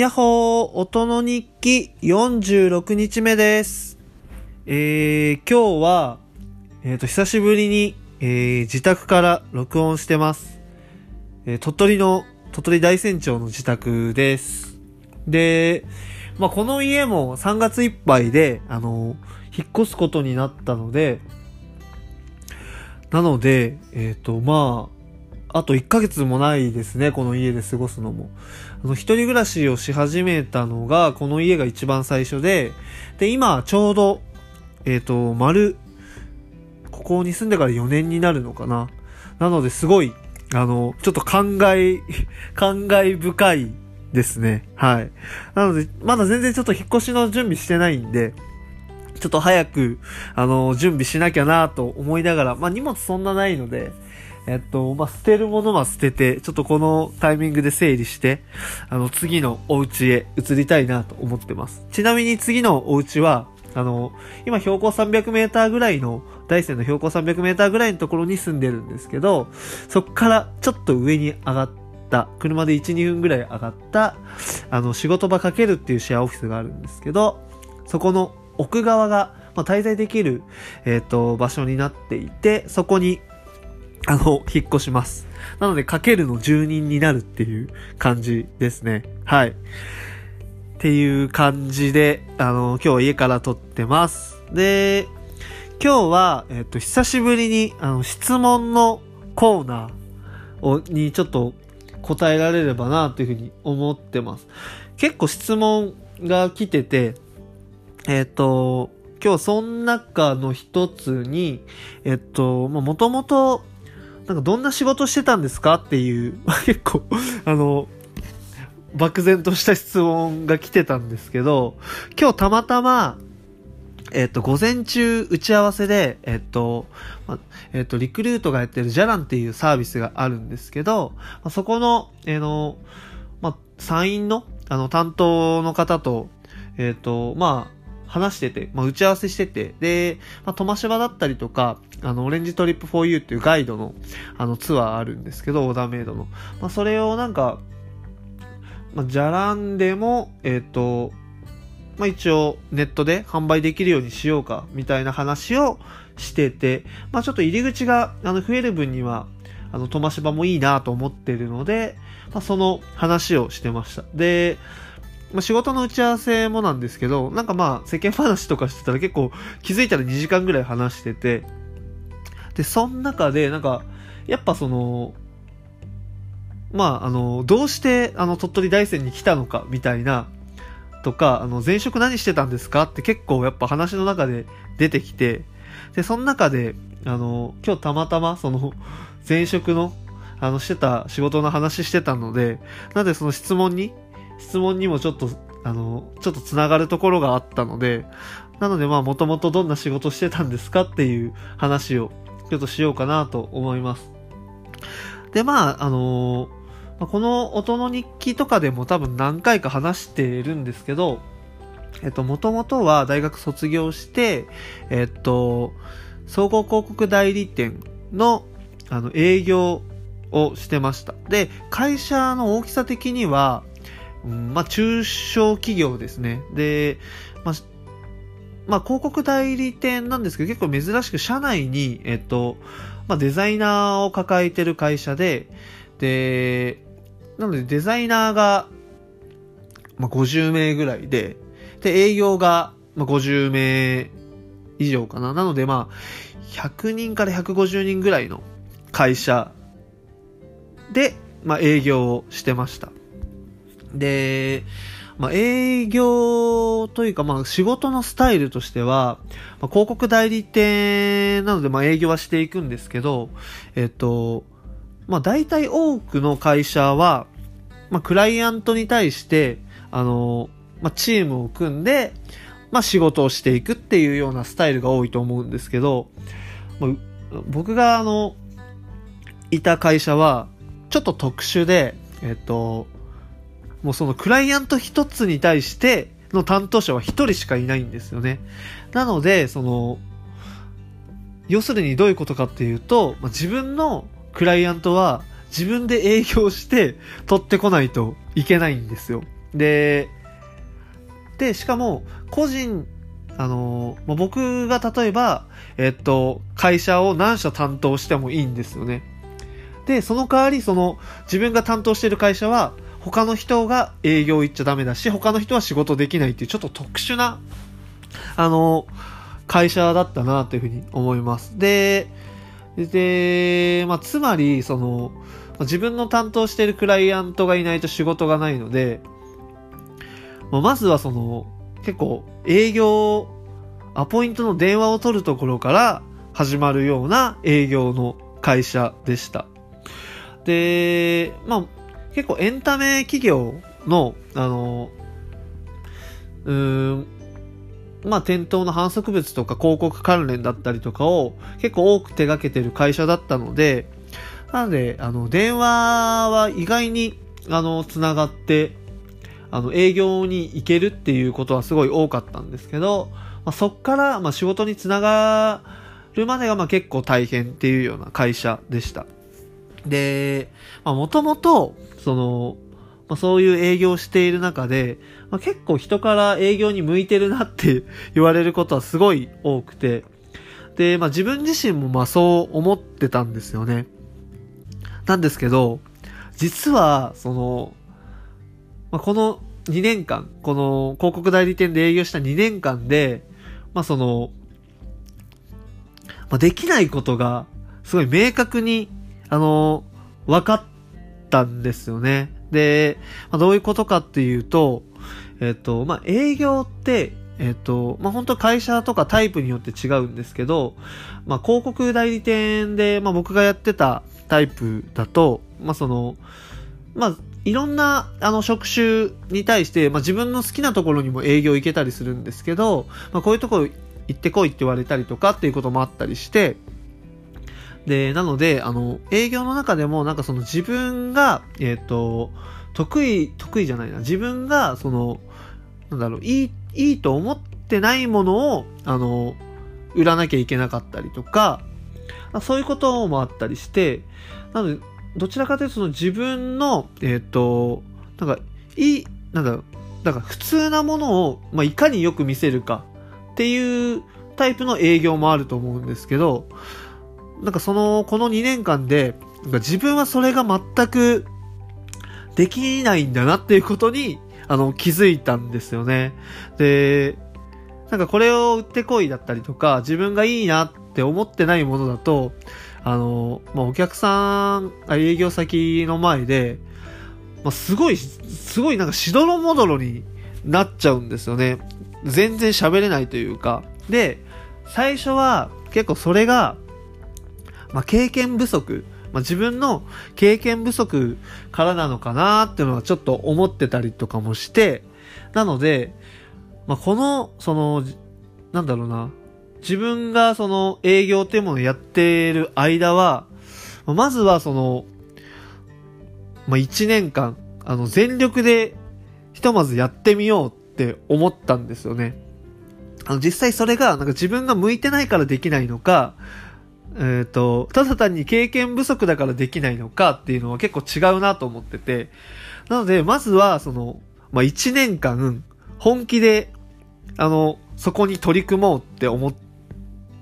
やっほー、音の日記46日目です。えー、今日は、えっ、と、久しぶりに、えー、自宅から録音してます。えー、鳥取の、鳥取大山町の自宅です。で、まあ、この家も3月いっぱいで、あの、引っ越すことになったので、なので、えっ、と、まあ、あと1ヶ月もないですね、この家で過ごすのも。あの、一人暮らしをし始めたのが、この家が一番最初で、で、今、ちょうど、えっ、と、丸、ここに住んでから4年になるのかな。なので、すごい、あの、ちょっと感慨、感慨深いですね。はい。なので、まだ全然ちょっと引っ越しの準備してないんで、ちょっと早く、あの、準備しなきゃなと思いながら、まあ荷物そんなないので、えっと、まあ、捨てるものは捨てて、ちょっとこのタイミングで整理して、あの、次のお家へ移りたいなと思ってます。ちなみに次のお家は、あの、今標高300メーターぐらいの、大山の標高300メーターぐらいのところに住んでるんですけど、そっからちょっと上に上がった、車で1、2分ぐらい上がった、あの、仕事場かけるっていうシェアオフィスがあるんですけど、そこの奥側が、まあ、滞在できる、えっ、と、場所になっていて、そこに、あの、引っ越します。なので、かけるの住人になるっていう感じですね。はい。っていう感じで、あの、今日は家から撮ってます。で、今日は、えっ、と、久しぶりに、あの、質問のコーナーを、にちょっと答えられればな、というふうに思ってます。結構質問が来てて、えっ、と、今日その中の一つに、えっと、もともと、なんかどんな仕事してたんですかっていう、結構、あの、漠然とした質問が来てたんですけど、今日たまたま、えっと、午前中打ち合わせで、えっと、まえっと、リクルートがやってるジャランっていうサービスがあるんですけど、まそこの、えの、まあ、参院の、あの、担当の方と、えっと、まあ、話してて、まあ、打ち合わせしてて、で、まあ、トマシバだったりとか、あの、オレンジトリップ 4U っていうガイドの、あの、ツアーあるんですけど、オーダーメイドの。まあ、それをなんか、まあ、じゃらんでも、えっ、と、まあ、一応、ネットで販売できるようにしようか、みたいな話をしてて、まあ、ちょっと入り口が、あの、増える分には、あの、トマシバもいいなと思ってるので、まあ、その話をしてました。で、まあ、仕事の打ち合わせもなんですけど、なんかまあ世間話とかしてたら結構気づいたら2時間ぐらい話してて、で、その中でなんか、やっぱその、まああの、どうしてあの鳥取大山に来たのかみたいな、とか、あの、前職何してたんですか？って結構やっぱ話の中で出てきて、で、その中で、あの、今日たまたまその、前職の、あの、してた仕事の話してたので、なのでその質問に、質問にもちょっと、あの、ちょっと繋がるところがあったので、なのでまあもともとどんな仕事してたんですかっていう話をちょっとしようかなと思います。でまあ、あのまあこの音の日記とかでも多分何回か話しているんですけど、えっと、もともとは大学卒業して、えっと、総合広告代理店の、あの、営業をしてました。で、会社の大きさ的には、うんまあ、中小企業ですね。で、まあ、まあ、広告代理店なんですけど、結構珍しく社内に、えっと、まあ、デザイナーを抱えてる会社で、で、なのでデザイナーが、まあ、50名ぐらいで、で、営業が、まあ、50名以上かな。なので、まあ、100人から150人ぐらいの会社で、まあ、営業をしてました。で、まあ、営業というか、まあ、仕事のスタイルとしては、まあ、広告代理店なので、まあ、営業はしていくんですけど、えっと、まあ、大体多くの会社は、まあ、クライアントに対して、あの、まあ、チームを組んで、まあ、仕事をしていくっていうようなスタイルが多いと思うんですけど、まあ、僕があの、いた会社は、ちょっと特殊で、えっと、もうそのクライアント一つに対しての担当者は一人しかいないんですよね。なので、その、要するにどういうことかっていうと、まあ、自分のクライアントは自分で営業して取ってこないといけないんですよ。で、で、しかも、個人、あの、まあ、僕が例えば、えっと、会社を何社担当してもいいんですよね。で、その代わり、その、自分が担当している会社は、他の人が営業行っちゃダメだし、他の人は仕事できないっていう、ちょっと特殊な、あの、会社だったなというふうに思います。で、で、まあ、つまり、その、自分の担当しているクライアントがいないと仕事がないので、ままずはその、結構営業、アポイントの電話を取るところから始まるような営業の会社でした。で、まあ、結構エンタメ企業の、あの、うーん、まあ、店頭の反則物とか広告関連だったりとかを結構多く手掛けてる会社だったので、なので、あの、電話は意外に、あの、つながって、あの、営業に行けるっていうことはすごい多かったんですけど、まあ、そっから、まあ、仕事につながるまでが、まあ、結構大変っていうような会社でした。で、まあ、もともと、その、まあ、そういう営業している中で、まあ、結構人から営業に向いてるなって 言われることはすごい多くて、で、まあ、自分自身もまあそう思ってたんですよね。なんですけど、実は、その、まあ、この2年間、この広告代理店で営業した2年間で、まあ、その、まあ、できないことが、すごい明確に、あの、分かったんですよね。で、まあ、どういうことかっていうと、えっと、まあ、営業って、えっと、まあ、本当会社とかタイプによって違うんですけど、まあ、広告代理店で、まあ、僕がやってたタイプだと、まあ、その、まあ、いろんな、あの、職種に対して、まあ、自分の好きなところにも営業行けたりするんですけど、まあ、こういうところ行ってこいって言われたりとかっていうこともあったりして、で、なので、あの、営業の中でも、なんかその自分が、えっ、ー、と、得意、得意じゃないな。自分が、その、なんだろう、いい、いいと思ってないものを、あの、売らなきゃいけなかったりとか、そういうこともあったりして、なので、どちらかというとその自分の、えっ、ー、と、なんか、いい、なんだろう、だか普通なものを、まあ、いかによく見せるかっていうタイプの営業もあると思うんですけど、なんかその、この2年間で、自分はそれが全くできないんだなっていうことに、あの、気づいたんですよね。で、なんかこれを売ってこいだったりとか、自分がいいなって思ってないものだと、あの、まあ、お客さん、営業先の前で、まあ、すごい、すごいなんかしどろもどろになっちゃうんですよね。全然喋れないというか。で、最初は結構それが、まあ、経験不足、まあ、自分の経験不足からなのかなっていうのはちょっと思ってたりとかもして、なので、まあ、この、その、なんだろうな、自分がその営業っていうものをやっている間は、まずはその、まあ、1年間、あの、全力でひとまずやってみようって思ったんですよね。あの、実際それが、なんか自分が向いてないからできないのか、えっ、ー、と、ただ単に経験不足だからできないのかっていうのは結構違うなと思ってて、なので、まずは、その、まあ、1年間、本気で、あの、そこに取り組もうって思っ、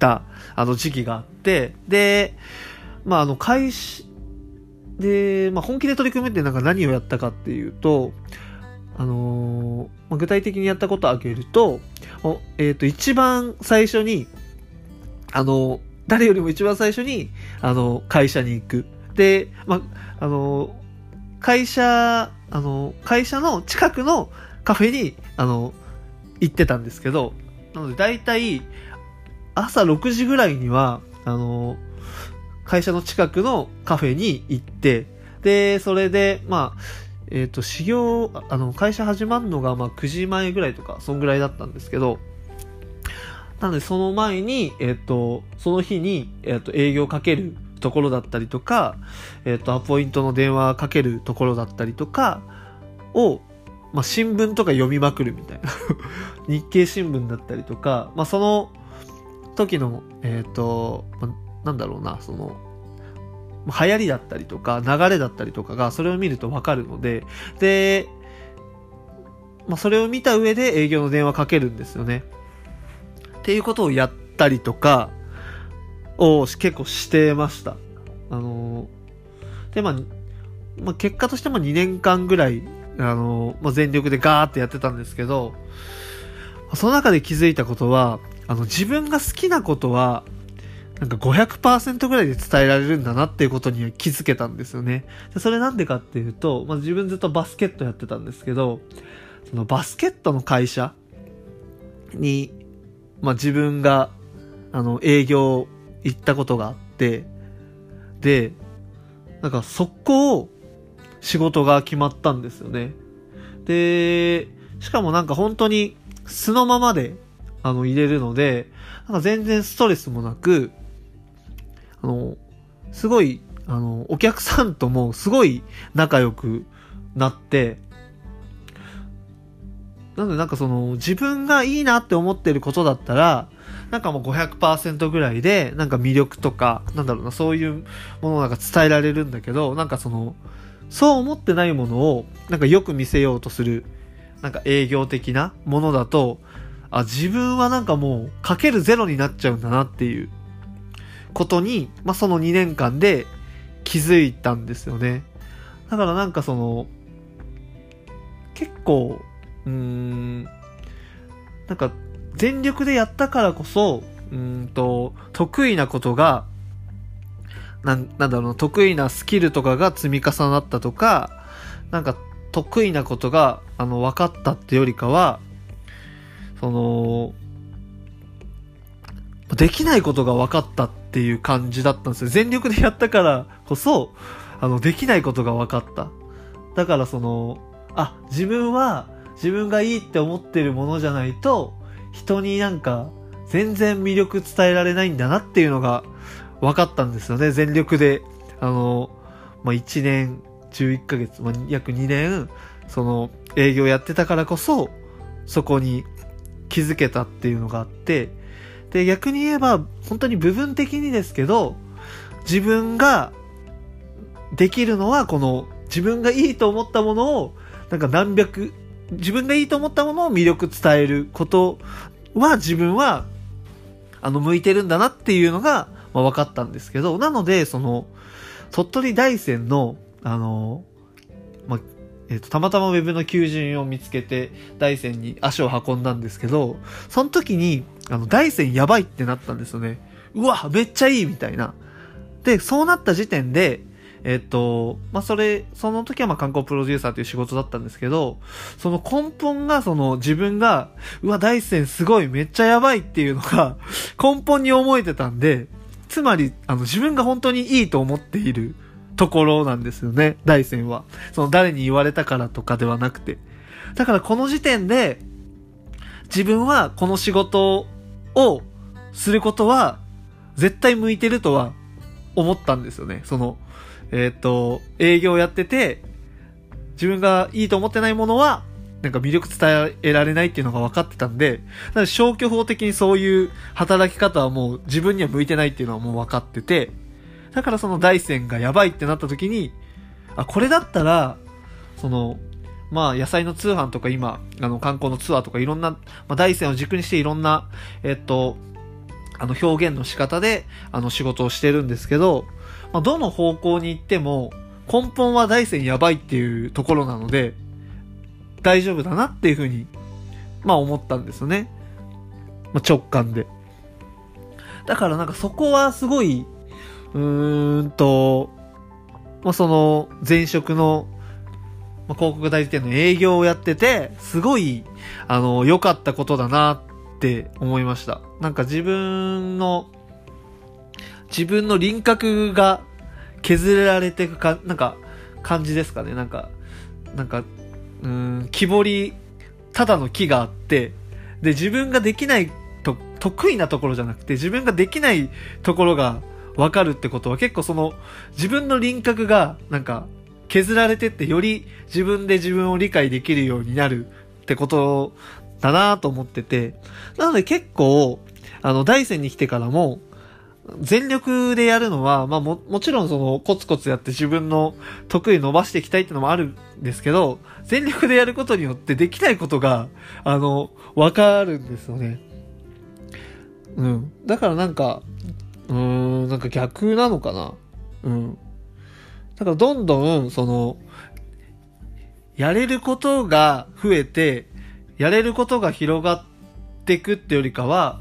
た、あの時期があって、で、まあ、あの、開始、で、まあ、本気で取り組むってなんか何をやったかっていうと、あのー、ま、具体的にやったことを挙げると、えっ、ー、と、一番最初に、あの、誰よりも一番最初に、あの、会社に行く。で、まあ、の、会社、あの、会社の近くのカフェに、あの、行ってたんですけど、なので大体、朝6時ぐらいには、あの、会社の近くのカフェに行って、で、それで、まあ、えっ、ー、と、修行、あの、会社始まるのが、まあ、9時前ぐらいとか、そんぐらいだったんですけど、なので、その前に、えっ、と、その日に、えっ、と、営業かけるところだったりとか、えっ、と、アポイントの電話かけるところだったりとかを、まあ、新聞とか読みまくるみたいな 日経新聞だったりとか、まあ、その、時の、えっ、ー、と、なんだろうな、その、流行りだったりとか、流れだったりとかが、それを見るとわかるので、で、まあ、それを見た上で営業の電話かけるんですよね。っていうことをやったりとか、を結構してました。あのー、で、まあ、まあ、結果としても2年間ぐらい、あのー、まあ、全力でガーってやってたんですけど、その中で気づいたことは、あの、自分が好きなことは、なんか500%ぐらいで伝えられるんだなっていうことに気づけたんですよね。でそれなんでかっていうと、まあ、自分ずっとバスケットやってたんですけど、そのバスケットの会社に、まあ、自分が、あの、営業行ったことがあって、で、なんか速攻仕事が決まったんですよね。で、しかもなんか本当に素のままで、あの、入れるので、なんか全然ストレスもなく、あの、すごい、あの、お客さんともすごい仲良くなって、なのでなんかその自分がいいなって思ってることだったら、なんかもう500%ぐらいで、なんか魅力とか、なんだろうな、そういうものなんか伝えられるんだけど、なんかその、そう思ってないものを、なんかよく見せようとする、なんか営業的なものだと、あ、自分はなんかもう、かけるゼロになっちゃうんだなっていうことに、まあ、その2年間で気づいたんですよね。だからなんかその、結構、うーん、なんか、全力でやったからこそ、うんと、得意なことが、なん、なんだろう、得意なスキルとかが積み重なったとか、なんか、得意なことが、あの、分かったってよりかは、その、できないことが分かったっていう感じだったんですよ。全力でやったからこそ、あの、できないことが分かった。だからその、あ、自分は自分がいいって思ってるものじゃないと、人になんか全然魅力伝えられないんだなっていうのが分かったんですよね。全力で、あの、まあ、1年11ヶ月、まあ、約2年、その営業やってたからこそ、そこに気づけたっていうのがあって、で、逆に言えば、本当に部分的にですけど、自分ができるのは、この、自分がいいと思ったものを、なんか何百、自分がいいと思ったものを魅力伝えることは、自分は、あの、向いてるんだなっていうのが、まあ、分かったんですけど、なので、その、鳥取大山の、あの、まあ、えっ、と、たまたまウェブの求人を見つけて、大山に足を運んだんですけど、その時に、あの、大山やばいってなったんですよね。うわ、めっちゃいいみたいな。で、そうなった時点で、えっと、まあ、それ、その時はま、観光プロデューサーという仕事だったんですけど、その根本がその自分が、うわ、大山すごい、めっちゃやばいっていうのが 根本に思えてたんで、つまり、あの、自分が本当にいいと思っているところなんですよね、大山は。その誰に言われたからとかではなくて。だからこの時点で、自分はこの仕事をすることは、絶対向いてるとは思ったんですよね。その、えっ、と、営業やってて、自分がいいと思ってないものは、なんか魅力伝えられないっていうのが分かってたんで、なので消去法的にそういう働き方はもう自分には向いてないっていうのはもう分かってて、だからその大山がやばいってなった時に、あ、これだったら、その、まあ野菜の通販とか今、あの観光のツアーとかいろんな、まあ大山を軸にしていろんな、えっと、あの表現の仕方で、あの仕事をしてるんですけど、まあ、どの方向に行っても、根本は大山やばいっていうところなので、大丈夫だなっていうふうに、まあ思ったんですよね。まあ、直感で。だからなんかそこはすごい、うーんと、まあ、その前職の、広告代理店の営業をやってて、すごい、あの、良かったことだなって思いました。なんか自分の自分の輪郭が削られていくか、なんか、感じですかね。なんか、なんか、うん、木彫り、ただの木があって、で、自分ができないと、得意なところじゃなくて、自分ができないところがわかるってことは結構その、自分の輪郭が、なんか、削られてって、より自分で自分を理解できるようになるってことだなと思ってて、なので結構、あの、大山に来てからも、全力でやるのは、まあも、もちろんそのコツコツやって自分の得意伸ばしていきたいってのもあるんですけど、全力でやることによってできないことが、あの、わかるんですよね。うん。だからなんか、うーん、なんか逆なのかな。うん。だからどんどん、その、やれることが増えて、やれることが広がっていくってよりかは、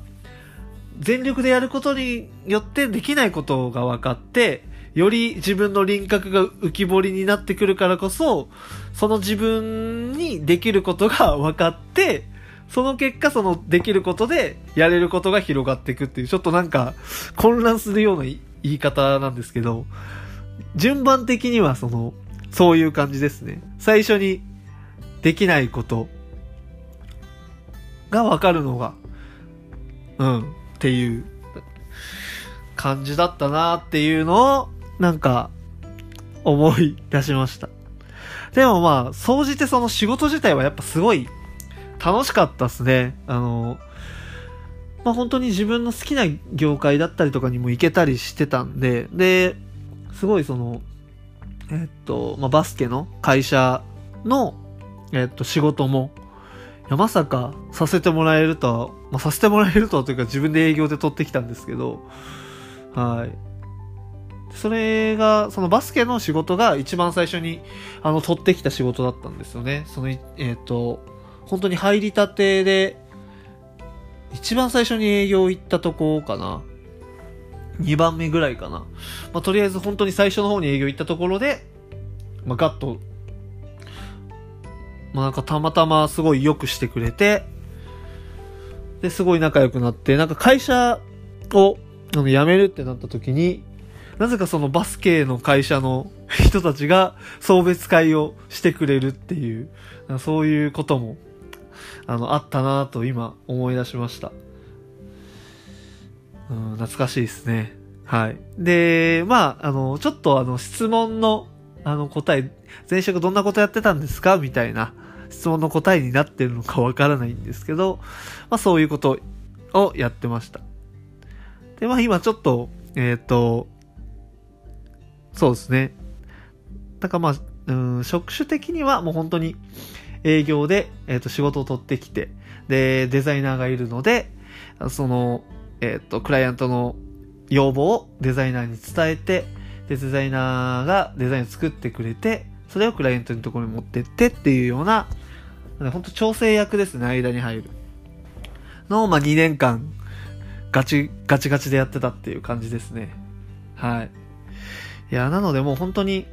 全力でやることによってできないことが分かって、より自分の輪郭が浮き彫りになってくるからこそ、その自分にできることが分かって、その結果そのできることでやれることが広がっていくっていう、ちょっとなんか混乱するような言い方なんですけど、順番的にはその、そういう感じですね。最初にできないことが分かるのが、うん、っていう感じだったなっていうのを、なんか、思い出しました。でもまあ、総じてその仕事自体はやっぱすごい楽しかったっすね。あの、まあ本当に自分の好きな業界だったりとかにも行けたりしてたんで、で、すごいその、えっと、まあバスケの会社の、えっと、仕事も、や、まさかさせてもらえるとは、まあ、させてもらえるとはというか自分で営業で取ってきたんですけど、はい。それが、そのバスケの仕事が一番最初に、あの、取ってきた仕事だったんですよね。その、えっ、ー、と、本当に入りたてで、一番最初に営業行ったとこかな。2番目ぐらいかな。まあ、とりあえず本当に最初の方に営業行ったところで、まあ、ガッとまあ、なんかたまたますごい良くしてくれて、で、すごい仲良くなって、なんか会社をあの辞めるってなった時に、なぜかそのバスケの会社の 人たちが送別会をしてくれるっていう、そういうことも、あの、あったなと今思い出しました。うん、懐かしいですね。はい。で、まあ、あの、ちょっとあの、質問のあの答え、前職どんなことやってたんですか？みたいな質問の答えになってるのかわからないんですけど、まあそういうことをやってました。で、まあ今ちょっと、えっ、ー、と、そうですね。だからまあ、うん、職種的にはもう本当に営業で、えっ、ー、と仕事を取ってきて、で、デザイナーがいるので、その、えっ、ー、と、クライアントの要望をデザイナーに伝えて、デザイナーがデザインを作ってくれて、それをクライアントのところに持ってってっていうような、本当調整役ですね、間に入る。の、まあ、2年間、ガチ、ガチガチでやってたっていう感じですね。はい。いや、なのでもう本当に、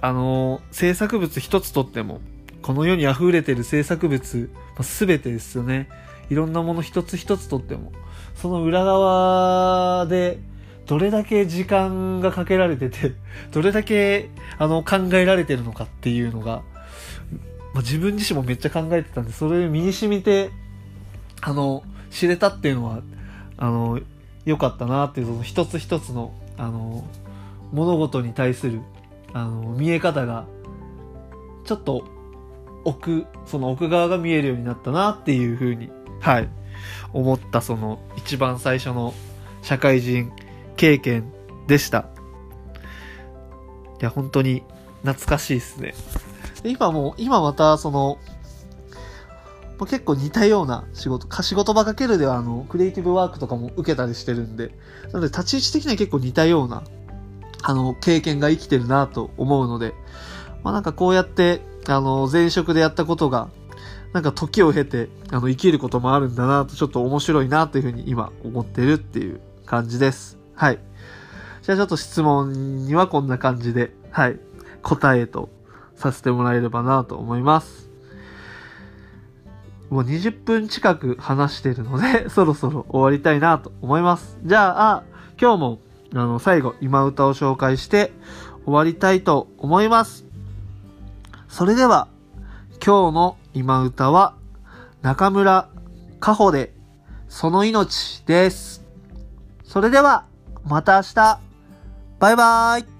あのー、制作物一つとっても、この世に溢れてる制作物、す、べ、てですよね。いろんなもの一つ一つとっても、その裏側で、どれだけ時間がかけられてて、どれだけ、あの、考えられてるのかっていうのが、まあ、自分自身もめっちゃ考えてたんで、それ身に染みて、あの、知れたっていうのは、あの、良かったなっていう、その一つ一つの、あの、物事に対する、あの、見え方が、ちょっと、奥、その奥側が見えるようになったなっていうふうに、はい、思ったその一番最初の社会人経験でした。いや、本当に懐かしいですね。今も、今またその、結構似たような仕事、仕事場かけるではあの、クリエイティブワークとかも受けたりしてるんで、なので立ち位置的には結構似たような、あの、経験が生きてるなと思うので、まあなんかこうやって、あの、前職でやったことが、なんか時を経て、あの、生きることもあるんだなと、ちょっと面白いなというふうに今思ってるっていう感じです。はい。じゃあちょっと質問にはこんな感じで、はい、答えとさせてもらえればなと思います。もう20分近く話してるので、そろそろ終わりたいなと思います。じゃあ、今日も、あの、最後、今歌を紹介して終わりたいと思います。それでは、今日の今歌は、中村かほで、その命です。それでは、また明日。バイバーイ。